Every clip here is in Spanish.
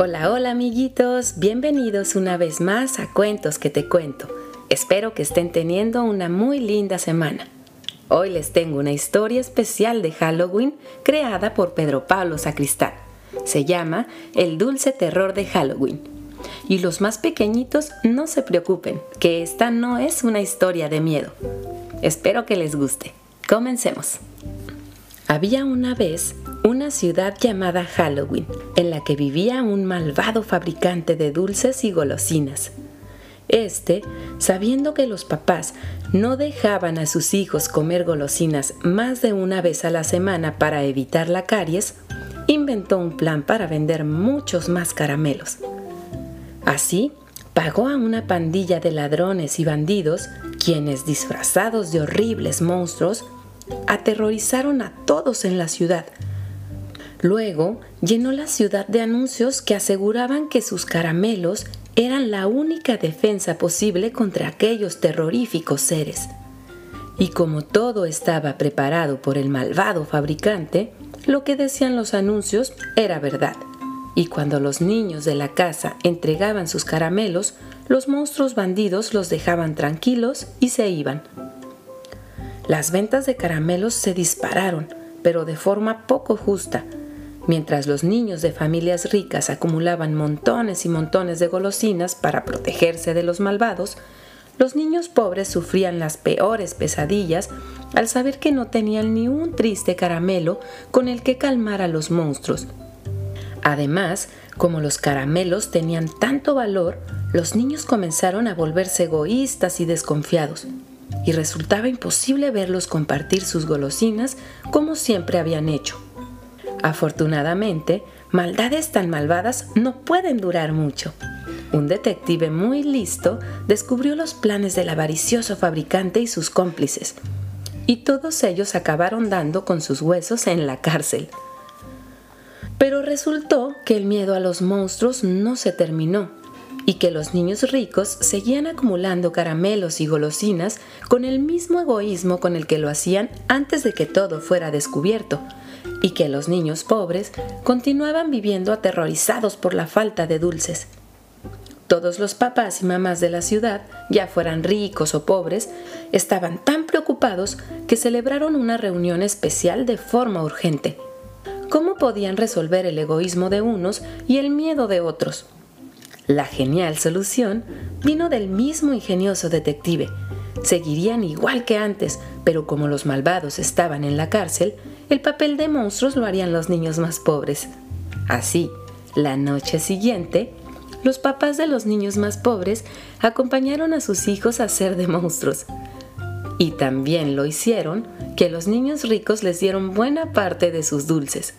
Hola, hola amiguitos, bienvenidos una vez más a Cuentos que te cuento. Espero que estén teniendo una muy linda semana. Hoy les tengo una historia especial de Halloween creada por Pedro Pablo Sacristán. Se llama El dulce terror de Halloween. Y los más pequeñitos no se preocupen, que esta no es una historia de miedo. Espero que les guste. Comencemos. Había una vez una ciudad llamada Halloween, en la que vivía un malvado fabricante de dulces y golosinas. Este, sabiendo que los papás no dejaban a sus hijos comer golosinas más de una vez a la semana para evitar la caries, inventó un plan para vender muchos más caramelos. Así, pagó a una pandilla de ladrones y bandidos, quienes disfrazados de horribles monstruos, aterrorizaron a todos en la ciudad, Luego llenó la ciudad de anuncios que aseguraban que sus caramelos eran la única defensa posible contra aquellos terroríficos seres. Y como todo estaba preparado por el malvado fabricante, lo que decían los anuncios era verdad. Y cuando los niños de la casa entregaban sus caramelos, los monstruos bandidos los dejaban tranquilos y se iban. Las ventas de caramelos se dispararon, pero de forma poco justa, Mientras los niños de familias ricas acumulaban montones y montones de golosinas para protegerse de los malvados, los niños pobres sufrían las peores pesadillas al saber que no tenían ni un triste caramelo con el que calmar a los monstruos. Además, como los caramelos tenían tanto valor, los niños comenzaron a volverse egoístas y desconfiados, y resultaba imposible verlos compartir sus golosinas como siempre habían hecho. Afortunadamente, maldades tan malvadas no pueden durar mucho. Un detective muy listo descubrió los planes del avaricioso fabricante y sus cómplices, y todos ellos acabaron dando con sus huesos en la cárcel. Pero resultó que el miedo a los monstruos no se terminó y que los niños ricos seguían acumulando caramelos y golosinas con el mismo egoísmo con el que lo hacían antes de que todo fuera descubierto, y que los niños pobres continuaban viviendo aterrorizados por la falta de dulces. Todos los papás y mamás de la ciudad, ya fueran ricos o pobres, estaban tan preocupados que celebraron una reunión especial de forma urgente. ¿Cómo podían resolver el egoísmo de unos y el miedo de otros? La genial solución vino del mismo ingenioso detective. Seguirían igual que antes, pero como los malvados estaban en la cárcel, el papel de monstruos lo harían los niños más pobres. Así, la noche siguiente, los papás de los niños más pobres acompañaron a sus hijos a ser de monstruos. Y también lo hicieron que los niños ricos les dieron buena parte de sus dulces.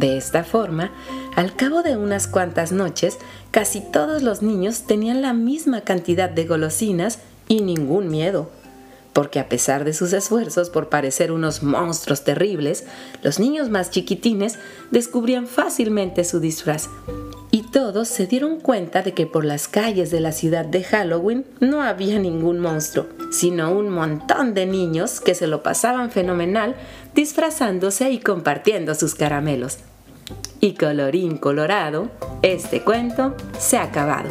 De esta forma, al cabo de unas cuantas noches, casi todos los niños tenían la misma cantidad de golosinas y ningún miedo porque a pesar de sus esfuerzos por parecer unos monstruos terribles, los niños más chiquitines descubrían fácilmente su disfraz. Todos se dieron cuenta de que por las calles de la ciudad de Halloween no había ningún monstruo, sino un montón de niños que se lo pasaban fenomenal disfrazándose y compartiendo sus caramelos. Y colorín colorado, este cuento se ha acabado.